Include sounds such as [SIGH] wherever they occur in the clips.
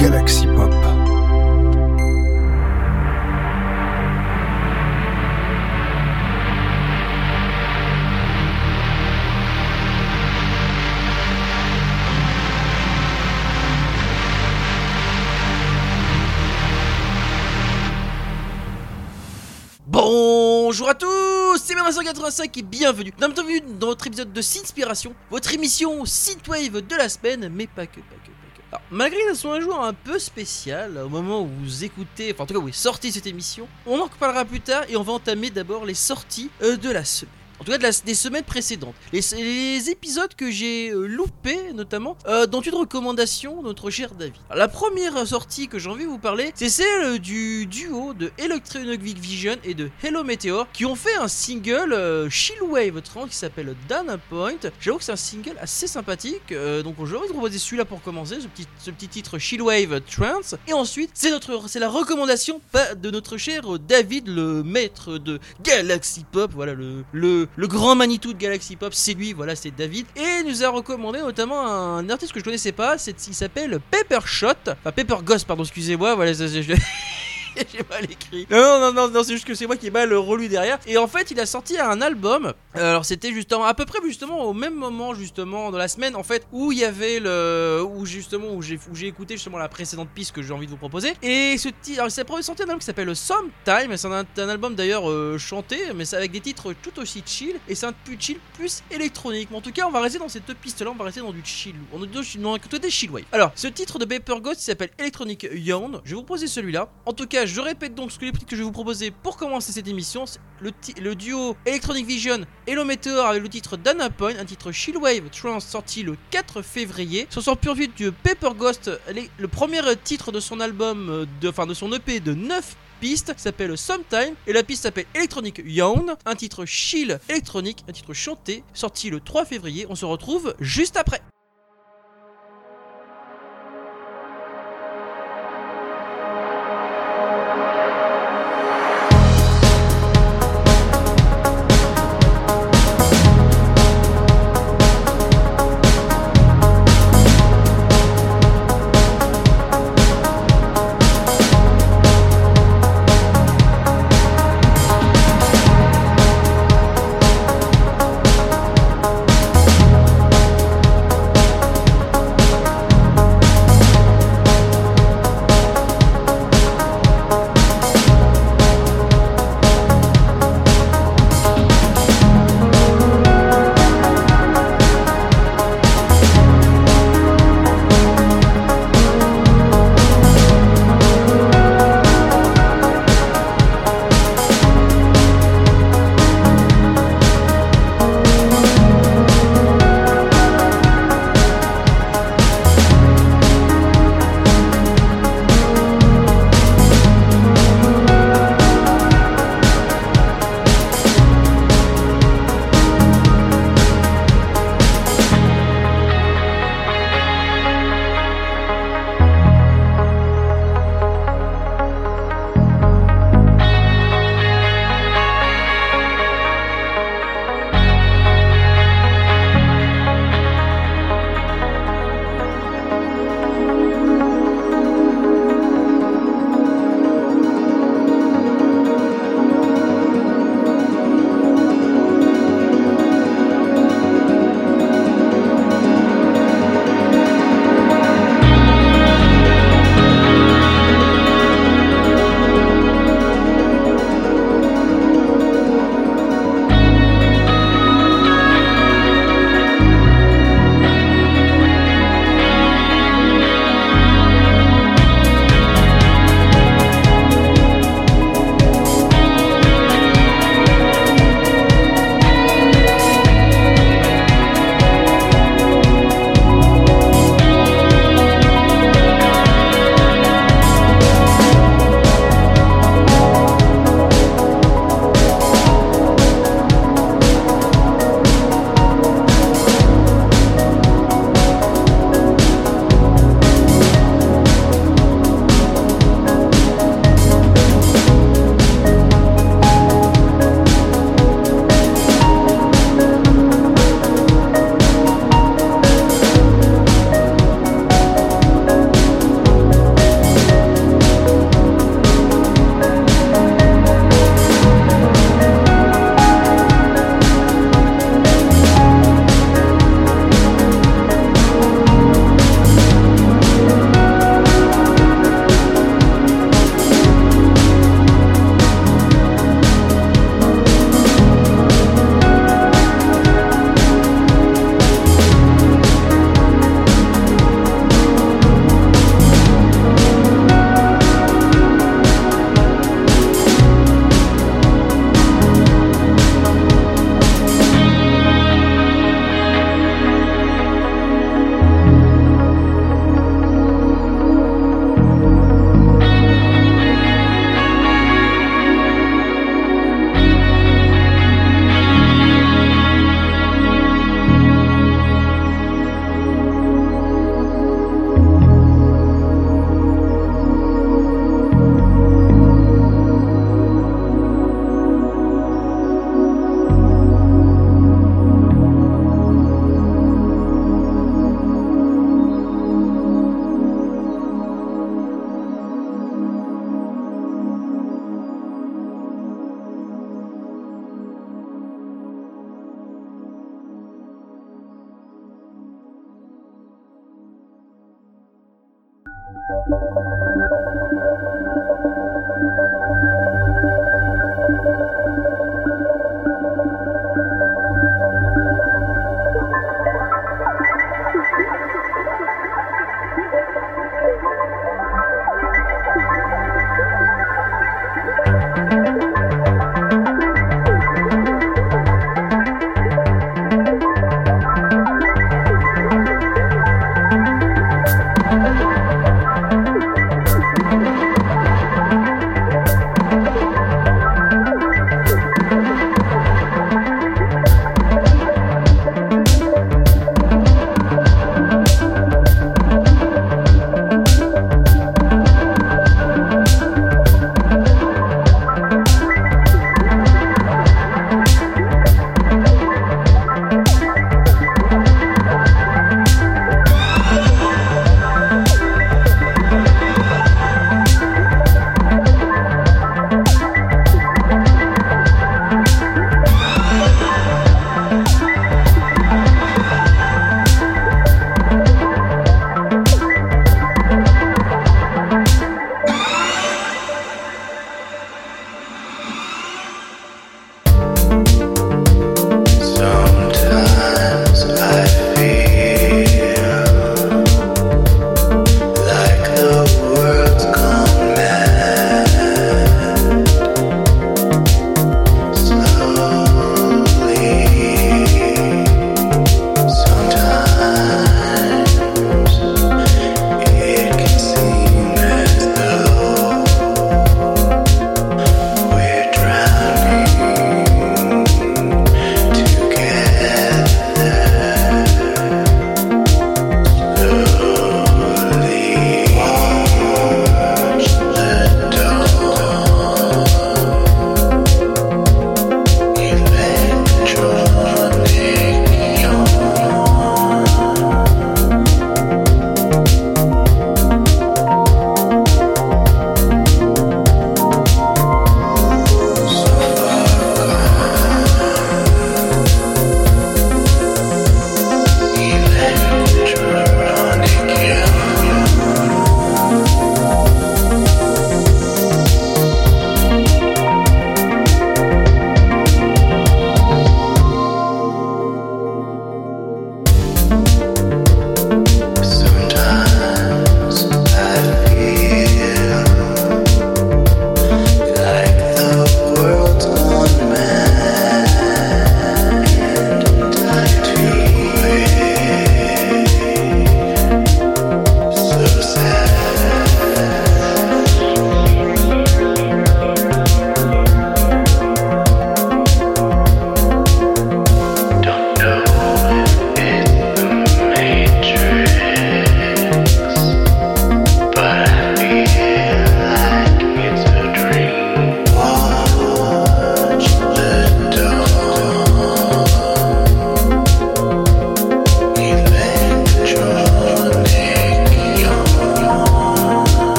Galaxy Pop. Bonjour à tous, c'est 1985 et bienvenue. Dans votre épisode de Sinspiration, votre émission Synthwave de la semaine, mais pas que, pas que. Alors, malgré que ce soit un jour un peu spécial, au moment où vous écoutez, enfin en tout cas où est sortie cette émission, on en reparlera plus tard et on va entamer d'abord les sorties euh, de la semaine. En tout cas, des semaines précédentes. Les, les épisodes que j'ai euh, loupés, notamment, euh, dont une recommandation notre cher David. Alors, la première sortie que j'ai envie de vous parler, c'est celle euh, du duo de Electronic Vision et de Hello Meteor, qui ont fait un single euh, Chillwave 30 qui s'appelle Dana Point. J'avoue que c'est un single assez sympathique, euh, donc j'ai envie de proposer celui-là pour commencer, ce petit, ce petit titre Chillwave Trance. Et ensuite, c'est notre, c'est la recommandation de notre cher David, le maître de Galaxy Pop, voilà le, le, le grand Manitou de Galaxy Pop, c'est lui, voilà c'est David. Et il nous a recommandé notamment un artiste que je connaissais pas, il s'appelle Pepper Shot, enfin Pepper Ghost, pardon, excusez-moi, voilà, je- [LAUGHS] [LAUGHS] J'ai mal écrit. Non, non, non, non, c'est juste que c'est moi qui ai mal relu derrière. Et en fait, il a sorti un album. Euh, Alors, c'était justement à peu près justement au même moment justement dans la semaine en fait où il y avait le où justement où j'ai écouté justement la précédente piste que j'ai envie de vous proposer. Et ce titre, alors c'est sorti un album qui s'appelle Sometime. C'est un, album d'ailleurs euh, chanté, mais c'est avec des titres tout aussi chill. Et c'est un plus chill plus électronique. Mais en tout cas, on va rester dans ces deux pistes là. On va rester dans du chill. On est dans, dans un côté chill wave. Alors, ce titre de Paper Ghost s'appelle Electronic Yawn. Je vais vous proposer celui-là. En tout cas, je répète donc ce que les prix que je vais vous proposer pour commencer cette émission. Le, duo Electronic Vision et Meteor avec le titre Dana Point, un titre Chillwave Trance sorti le 4 février. Sur son pur vide du Paper Ghost, le premier titre de son album, euh, enfin de son EP de 9 pistes s'appelle Sometime et la piste s'appelle Electronic Yawn, un titre chill électronique, un titre chanté, sorti le 3 février. On se retrouve juste après.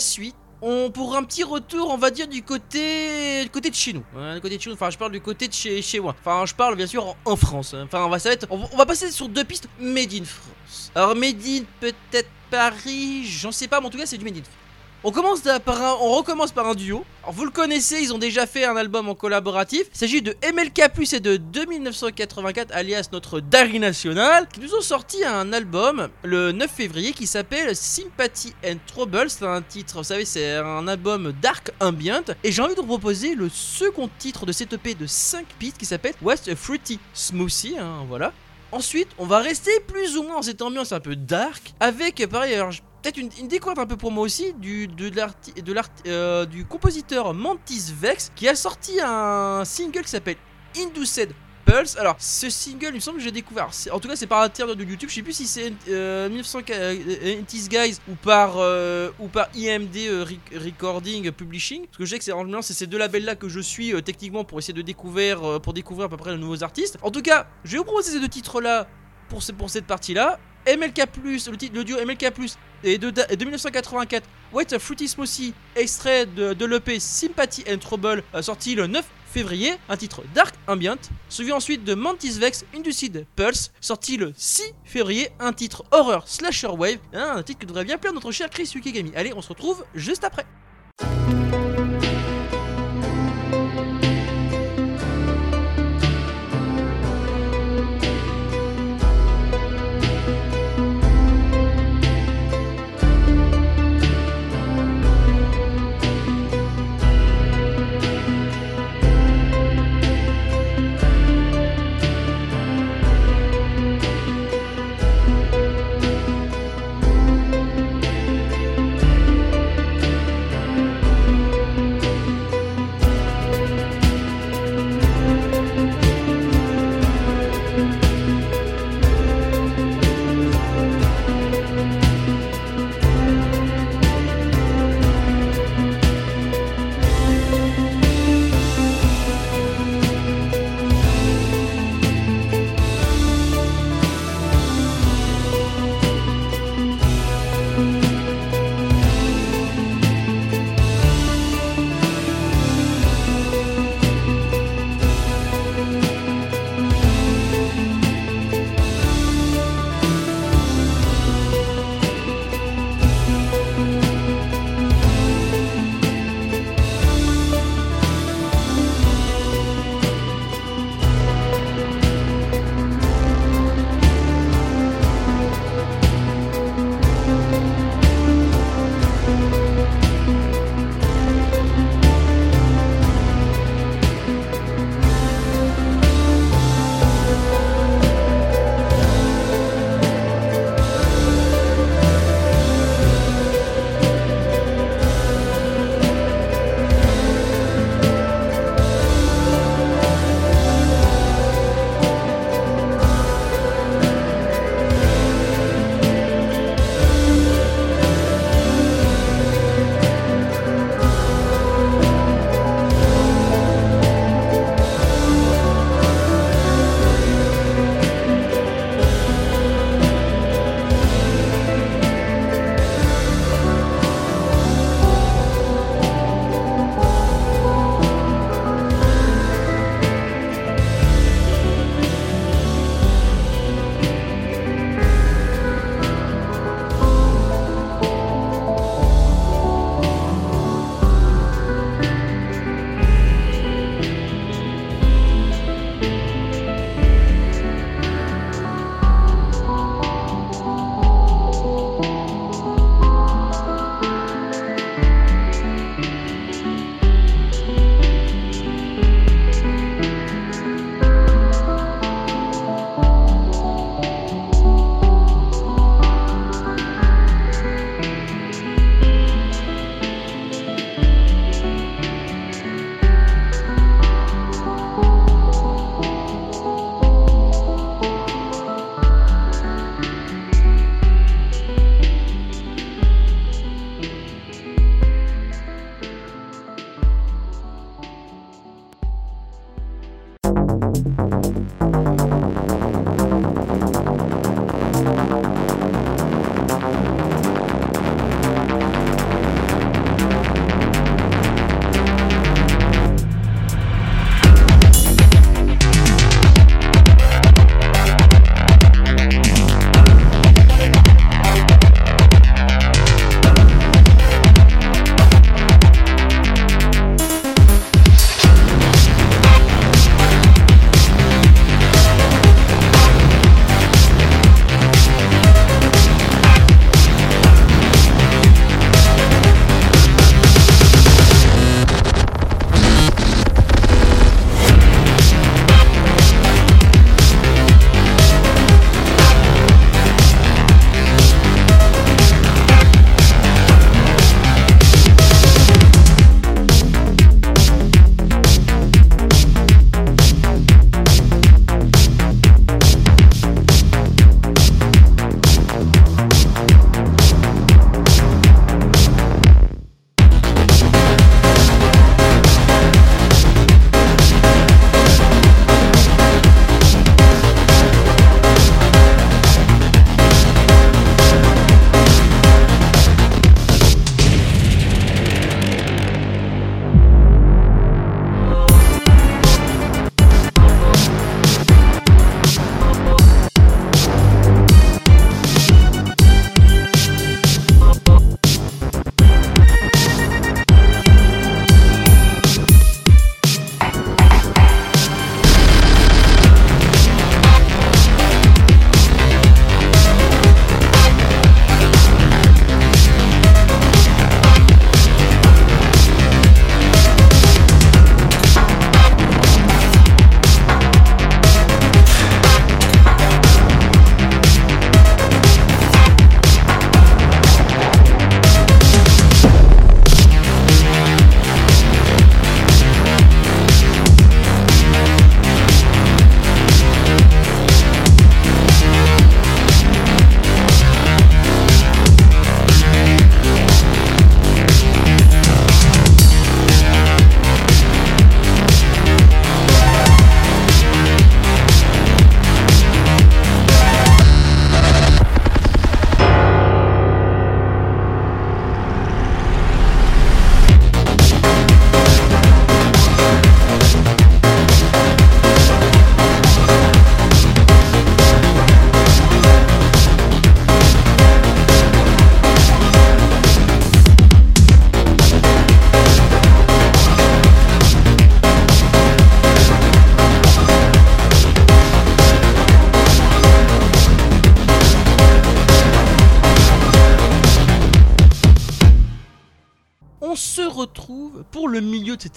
Suite. On pour un petit retour, on va dire du côté, du côté de chez nous, du côté de chez nous. Enfin, je parle du côté de chez, chez moi. Enfin, je parle bien sûr en, France. hein. Enfin, on va on, on va passer sur deux pistes made in France. Alors made in peut-être Paris, j'en sais pas, mais en tout cas c'est du Made in France. On, commence par un- on recommence par un duo. Alors vous le connaissez, ils ont déjà fait un album en collaboratif. Il s'agit de MLK et de 2984, alias notre Dari National, qui nous ont sorti un album le 9 février qui s'appelle Sympathy and Trouble. C'est un titre, vous savez, c'est un album dark ambient. Et j'ai envie de vous proposer le second titre de cette EP de 5 pistes qui s'appelle West Fruity Smoothie. hein, voilà. Ensuite, on va rester plus ou moins dans cette ambiance un peu dark, avec par ailleurs j- peut-être une, découverte un peu pour moi aussi du, euh, du compositeur Mantis Vex qui a sorti un single qui s'appelle Induced Pulse. Alors, ce single, il me semble que j'ai découvert. En tout cas, c'est par internet de YouTube. Je sais plus si c'est euh, 1990s Guys ou par, euh, ou par IMD euh, Rec- Recording Publishing. Parce que je sais que c'est ces deux labels-là que je suis euh, techniquement pour essayer de découvrir, euh, pour découvrir à peu près de nouveaux artistes. En tout cas, je vais vous proposer ces deux titres-là pour cette partie-là. MLK+, le, titre, le duo MLK+, et de, et de 1984, Wait a Fruity Smoothie, extrait de, l'EP Sympathy and Trouble, euh, sorti le 9 février, un titre Dark Ambient, suivi ensuite de Mantis Vex Induced Pulse, sorti le 6 février, un titre Horror Slasher Wave, hein, un titre qui devrait bien plaire notre cher Chris Yukigami. Allez, on se retrouve juste après.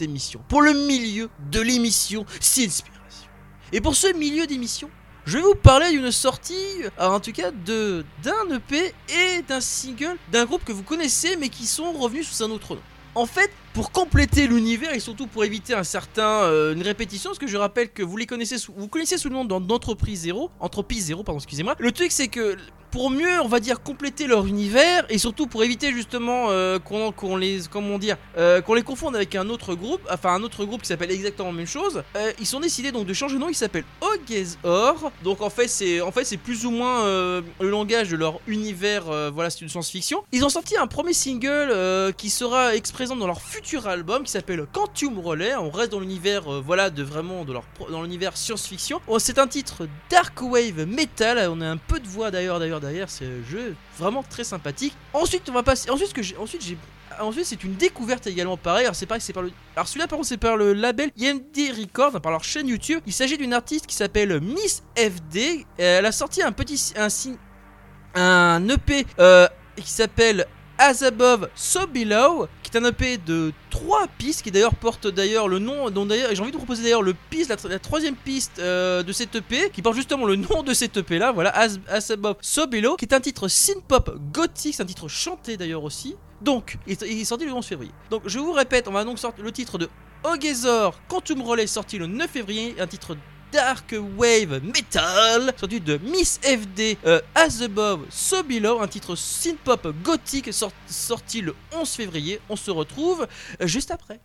Émission, pour le milieu de l'émission. Et pour ce milieu d'émission, je vais vous parler d'une sortie, euh, en tout cas d'un EP et d'un single d'un groupe que vous connaissez mais qui sont revenus sous un autre nom. En fait, pour compléter l'univers et surtout pour éviter un certain euh, une répétition, parce que je rappelle que vous les connaissez sous, vous connaissez sous le nom d'entreprise zéro, entreprise zéro, pardon, excusez-moi. Le truc c'est que pour mieux, on va dire, compléter leur univers et surtout pour éviter justement euh, qu'on les, comment dire, euh, qu'on les confonde avec un autre groupe, enfin un autre groupe qui s'appelle exactement la même chose. Euh, ils sont décidés donc de changer de nom. Ils s'appellent Ogezor. Donc en fait, c'est en fait c'est plus ou moins le langage de leur univers. voilà, c'est une science-fiction. Ils ont sorti un premier single qui sera présent dans leur futur album qui s'appelle Quantum Relay. On reste dans l'univers, voilà, de vraiment de leur dans l'univers science-fiction. Oh, c'est un titre dark wave metal. On a un peu de voix d'ailleurs d'ailleurs derrière, c'est un jeu vraiment très sympathique. Ensuite, on va passer. Ensuite, que j'ai. Ensuite, j'ai. Ensuite, c'est une découverte également pareil. Alors, c'est pareil, c'est par le. Alors, celui-là, par contre, c'est par le label IND Records, par leur chaîne YouTube. Il s'agit d'une artiste qui s'appelle Miss FD. Elle a sorti un petit. Un, un EP euh, qui s'appelle As Above, So Below, qui est un EP de 3 pistes, qui d'ailleurs porte d'ailleurs le nom, dont j'ai envie de vous proposer d'ailleurs le piste, la, troisième piste euh, de cette EP, qui porte justement le nom de cette EP là, voilà, As, Above, So Below, qui est un titre synth-pop gothique, c'est un titre chanté d'ailleurs aussi. Donc, il, est sorti le 11 février. Donc, je vous répète, on va donc sortir le titre de Ogezor Quantum Relay, sorti le 9 février, un titre Dark Wave Metal, sorti de Miss FD euh, As Above, So Below, un titre synth-pop gothique sorti le 11 février. On se retrouve euh, juste après.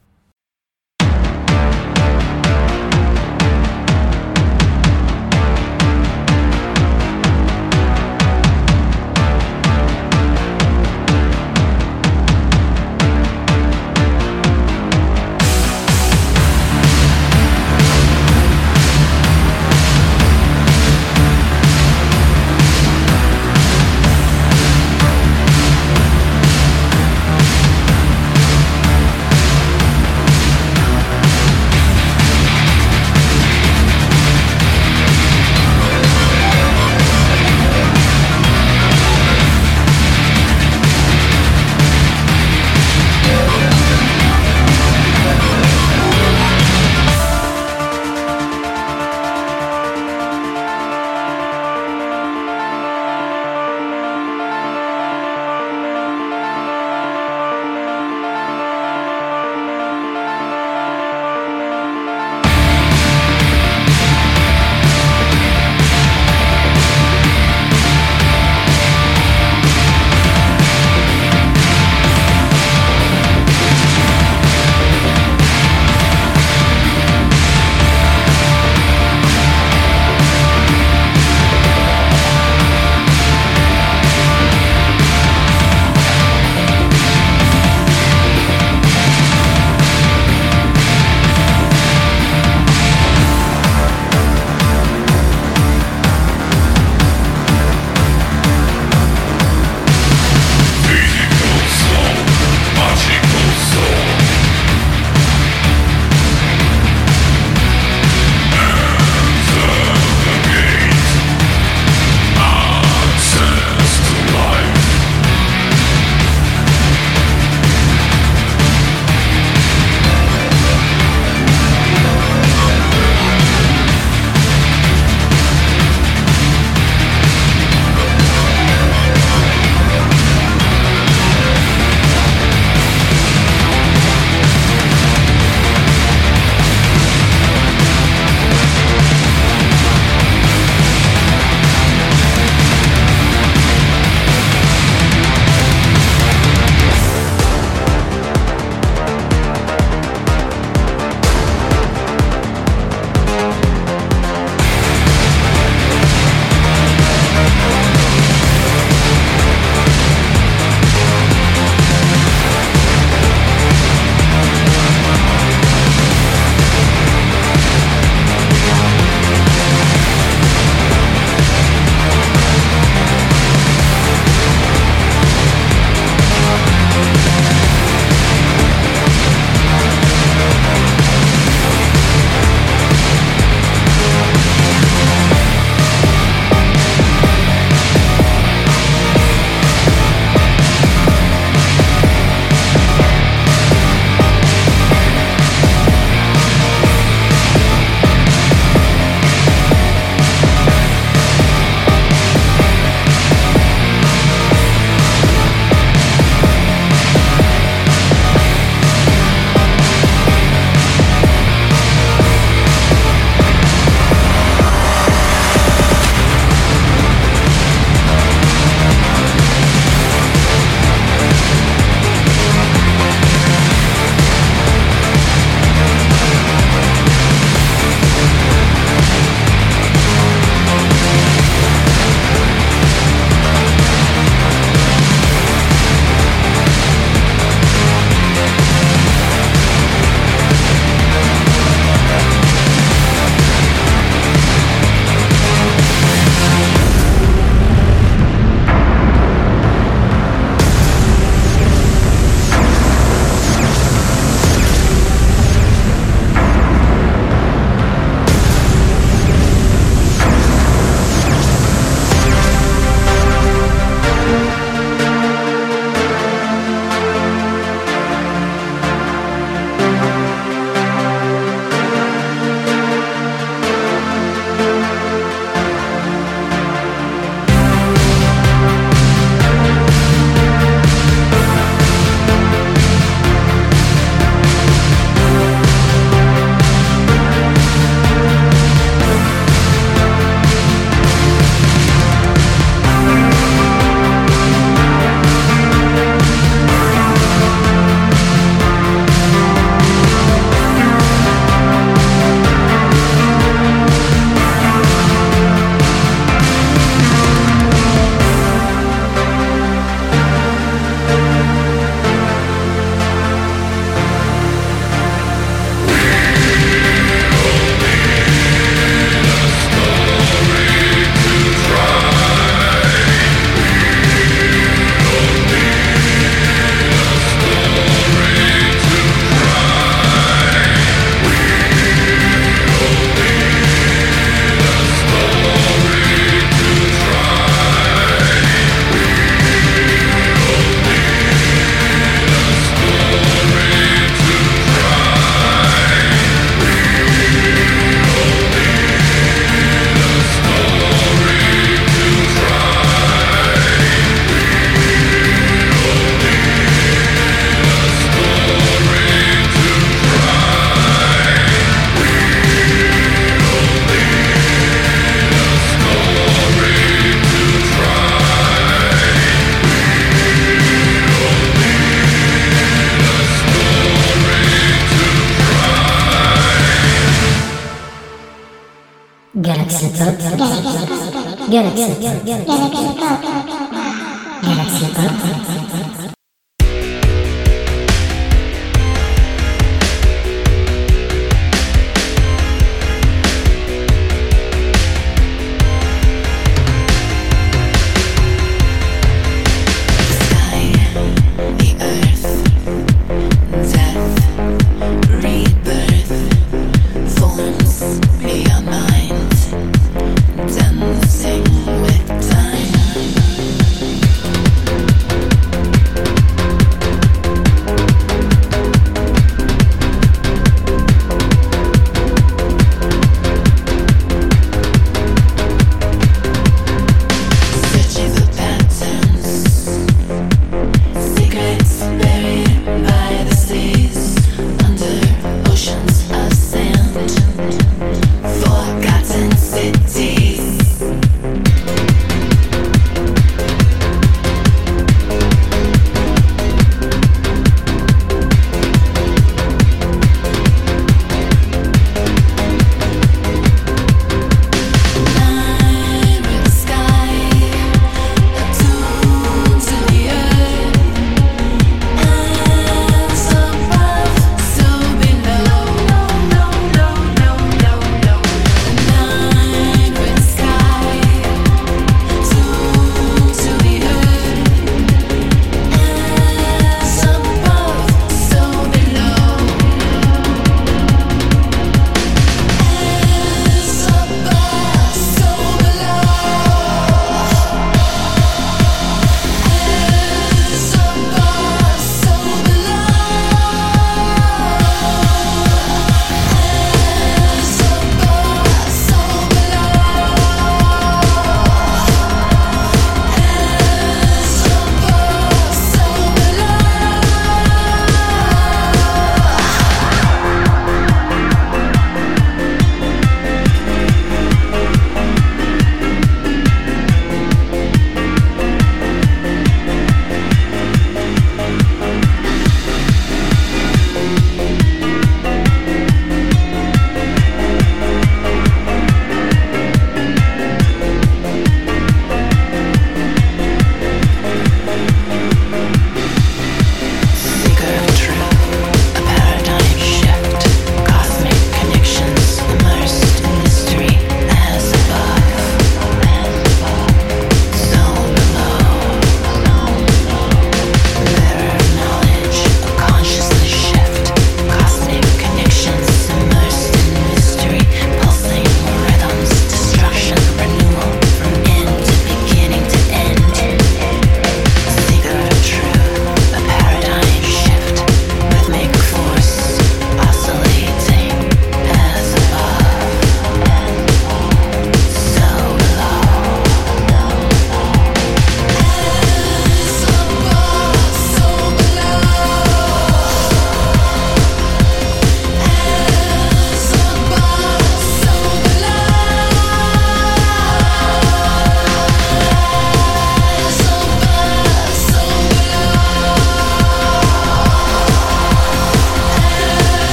Galaxy Pop. Galaxy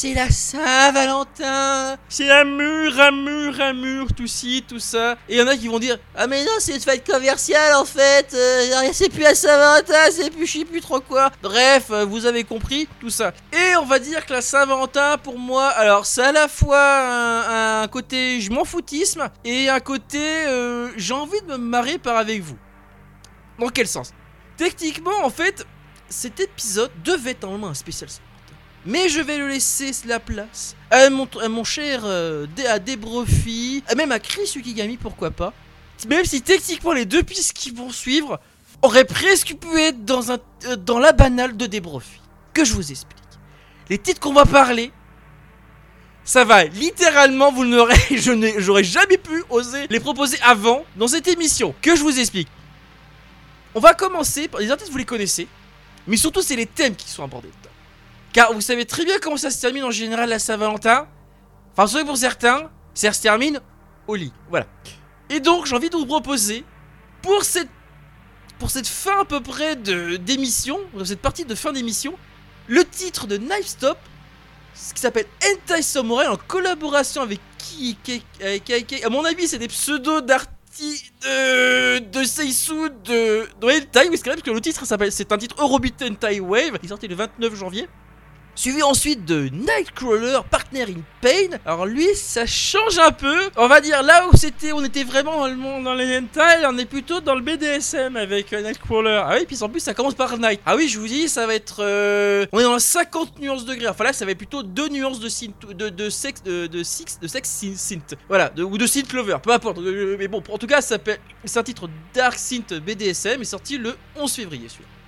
C'est la Saint-Valentin C'est mur, à mur, tout ci, tout ça. Et il y en a qui vont dire Ah mais non, c'est une fête commerciale en fait euh, C'est plus la Saint-Valentin, c'est plus je sais plus trop quoi Bref, euh, vous avez compris, tout ça. Et on va dire que la Saint-Valentin, pour moi, alors c'est à la fois un, côté je m'en foutisme et un côté euh, j'ai envie de me marrer par avec vous. Dans quel sens? Techniquement, en fait, cet épisode devait être normalement un spécial. Mais je vais le laisser la place à mon, cher euh, à Debrofi, même à Chris Ukigami, pourquoi pas. Même si techniquement les deux pistes qui vont suivre auraient presque pu être dans, euh, la banale de Debrofi. Que je vous explique. Les titres qu'on va parler, ça va littéralement, vous n'aurez, [LAUGHS] je j'aurais jamais pu oser les proposer avant dans cette émission. Que je vous explique. On va commencer par les artistes, vous les connaissez, mais surtout c'est les thèmes qui sont abordés. Car vous savez très bien comment ça se termine en général la Saint-Valentin. Enfin, sauf pour certains, ça se termine au lit. Voilà. Et donc j'ai envie de vous proposer pour cette pour cette fin à peu près de d'émission, cette partie de fin d'émission, le titre de Knife Stop, ce qui s'appelle Hentai Samurai en collaboration avec qui, qui- avec- à mon avis c'est des pseudos d'artistes de de Seisu de de Hentai, oui c'est parce que le titre s'appelle c'est un titre Eurobeat Hentai Wave, il est sorti le 29 janvier. Suivi ensuite de Nightcrawler, Partner in Pain. Alors lui, ça change un peu. On va dire là où c'était, on était vraiment dans les hentai, on est plutôt dans le BDSM avec euh, Nightcrawler. Ah oui, puis en plus ça commence par Night. Ah oui, je vous dis, ça va être, euh, on est dans 50 nuances de gris. Enfin là, ça va être plutôt deux nuances de synth, de, de sexe, de, de six, de sexe synth. Voilà, ou de synth lover, peu importe. Euh, Mais bon, en tout cas, ça s'appelle, c'est un titre Dark Synth BDSM, est sorti le 11 février. Celui-là.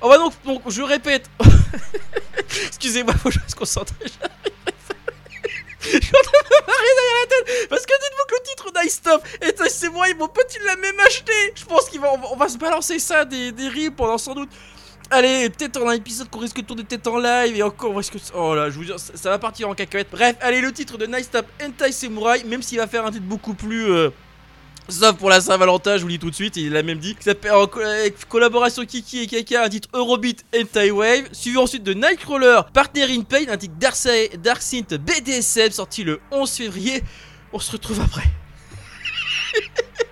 On va donc, donc, je répète. [LAUGHS] Excusez-moi, faut que je me concentre. [LAUGHS] Je suis en train de marrer derrière la tête parce que dites-vous que le titre d'Ice Stop et c'est moi mon pote il l'a même acheté. Je pense qu'on va, on va, se balancer ça des, des rimes pendant sans doute. Allez, peut-être en un épisode qu'on risque de tourner peut-être en live et encore, on risque de- Oh là, je vous jure, ça, va partir en cacahuète. Bref, allez, le titre de Nice Stop Hentai Samurai, même s'il va faire un titre beaucoup plus. euh, Sauf pour la Saint-Valentin, je vous le dis tout de suite, il l'a même dit. S'appelle en avec collaboration Kiki et Kaka, un titre Eurobeat Hentai Wave. Suivi ensuite de Nightcrawler, Partner in Pain, un titre Dark Synth BDSM, sorti le 11 février. On se retrouve après. [LAUGHS]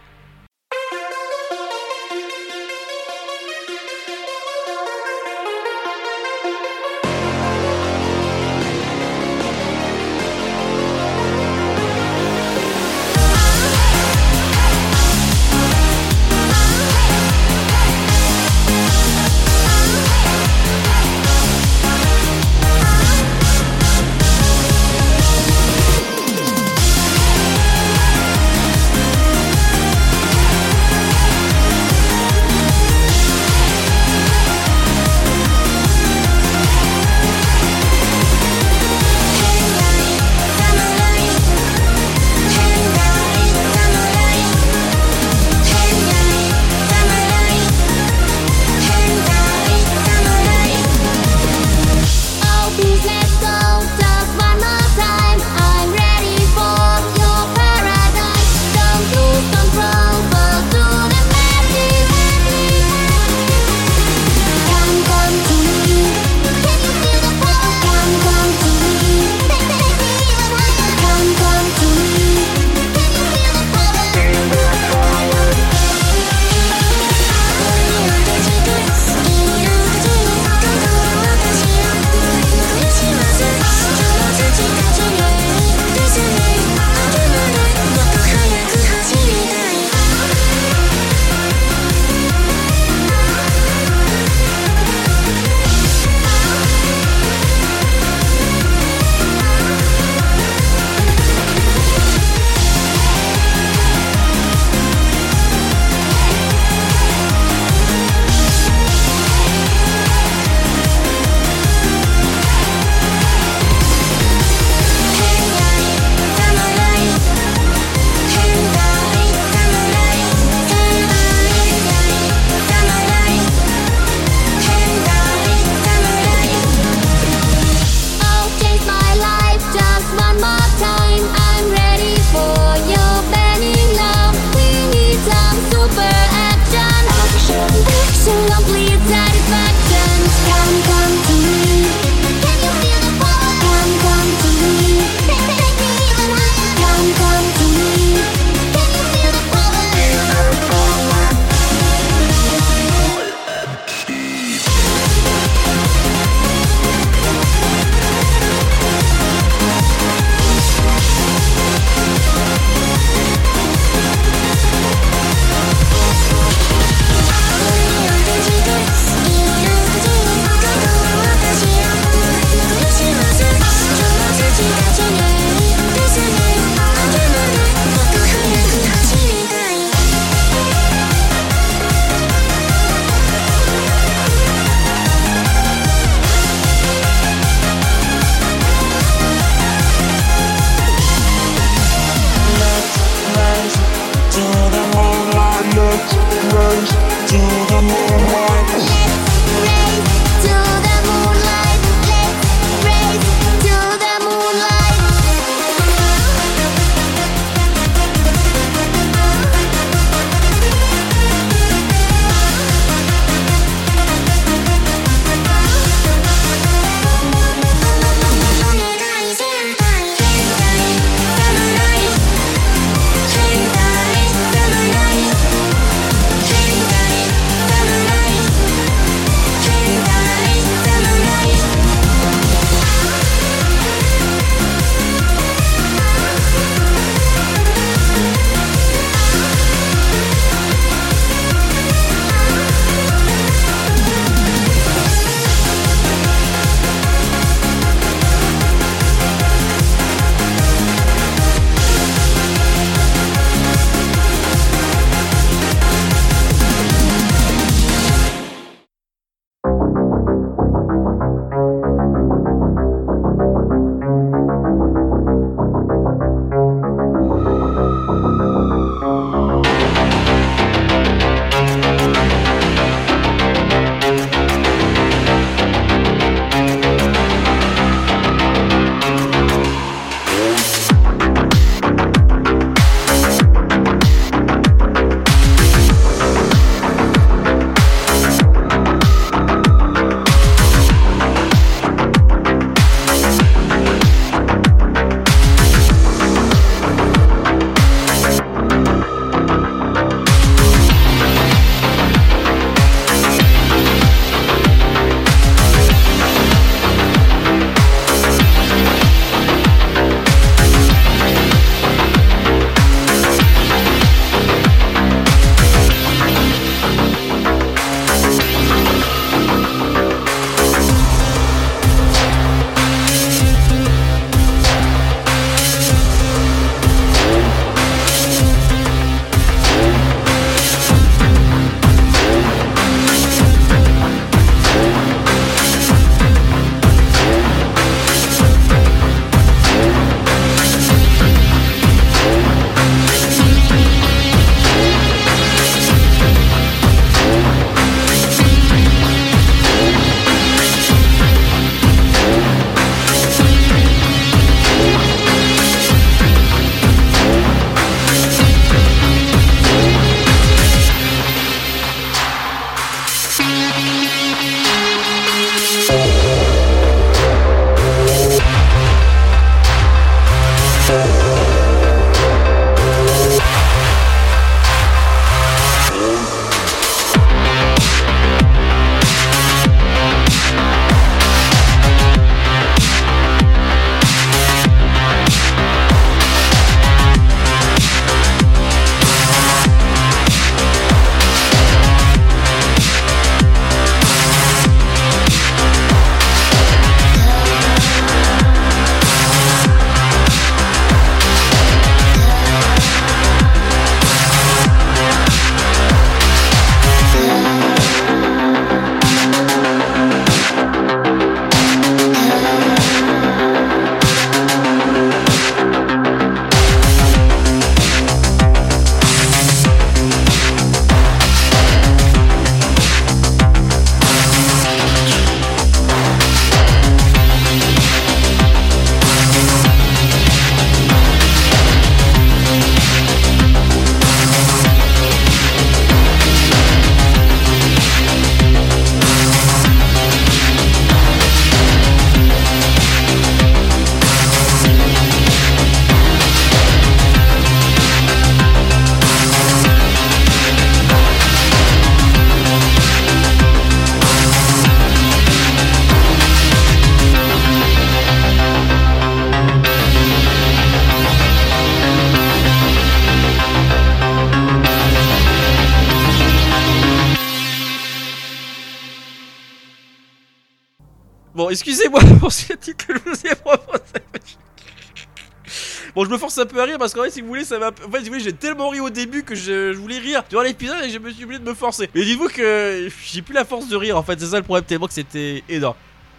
je me force un peu à rire parce qu'en fait, si vous voulez, ça va. En fait, si vous voulez, j'ai tellement ri au début que je, voulais rire durant l'épisode et je me suis obligé de me forcer. Mais dites-vous que j'ai plus la force de rire en fait, c'est ça le problème, tellement que c'était énorme.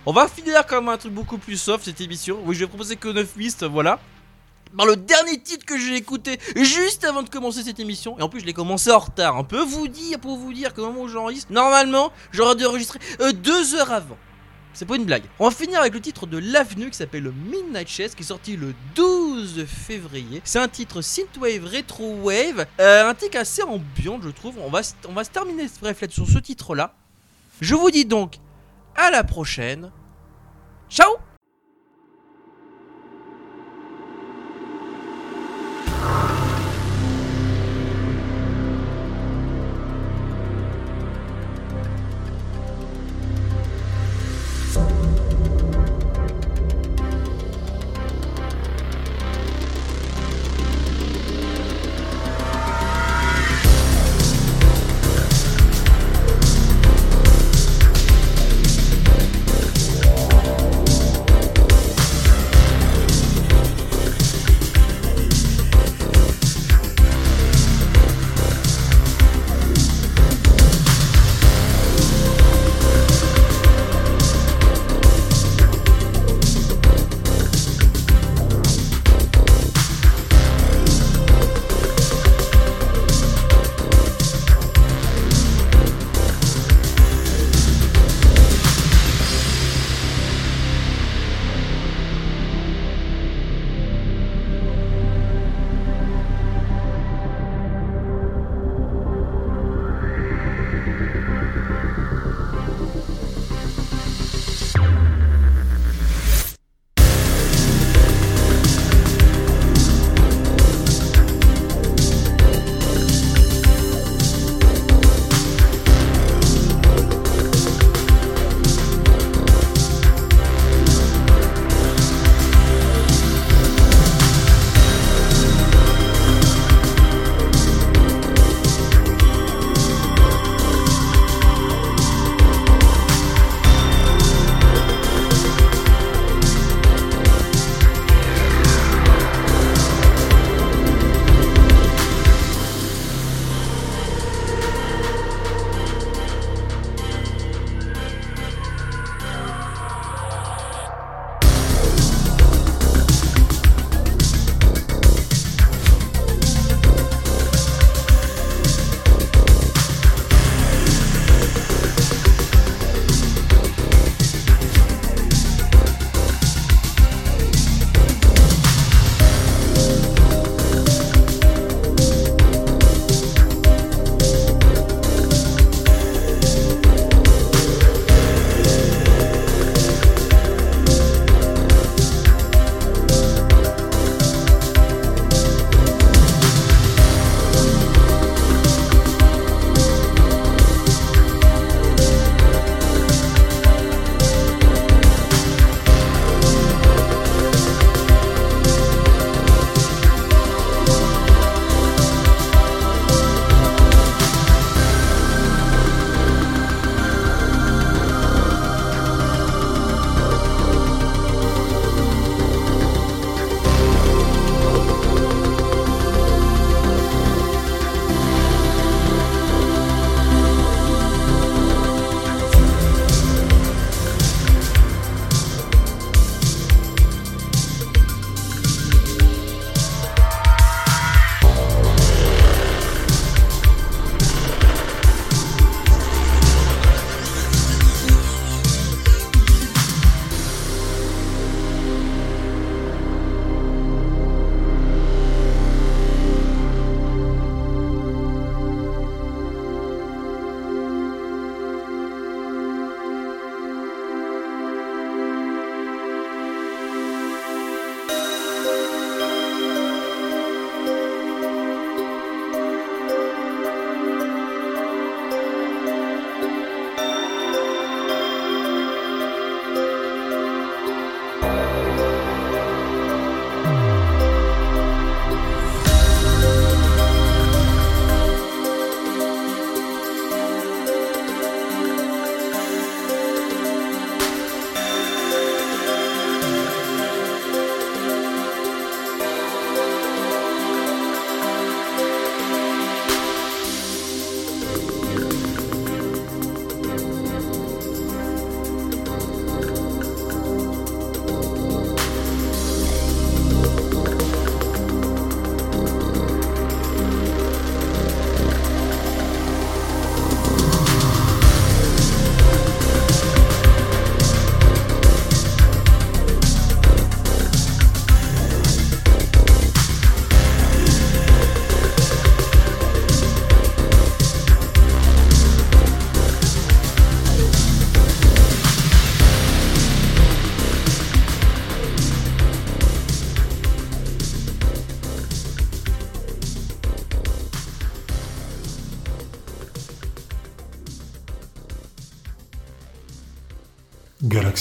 On va finir quand même un truc beaucoup plus soft cette émission. Oui, je vais proposer que 9 pistes, voilà. Par le dernier titre que j'ai écouté juste avant de commencer cette émission, et en plus je l'ai commencé en retard, on peut vous dire, pour vous dire que moment où j'enregistre, normalement j'aurais dû enregistrer euh, deux heures avant. C'est pas une blague. On va finir avec le titre de l'avenue qui s'appelle Midnight Chess qui est sorti le 12 12 février. C'est un titre synthwave, rétro wave, euh, un titre assez ambiant, je trouve. On va, se terminer ce reflet sur ce titre-là. Je vous dis donc à la prochaine. Ciao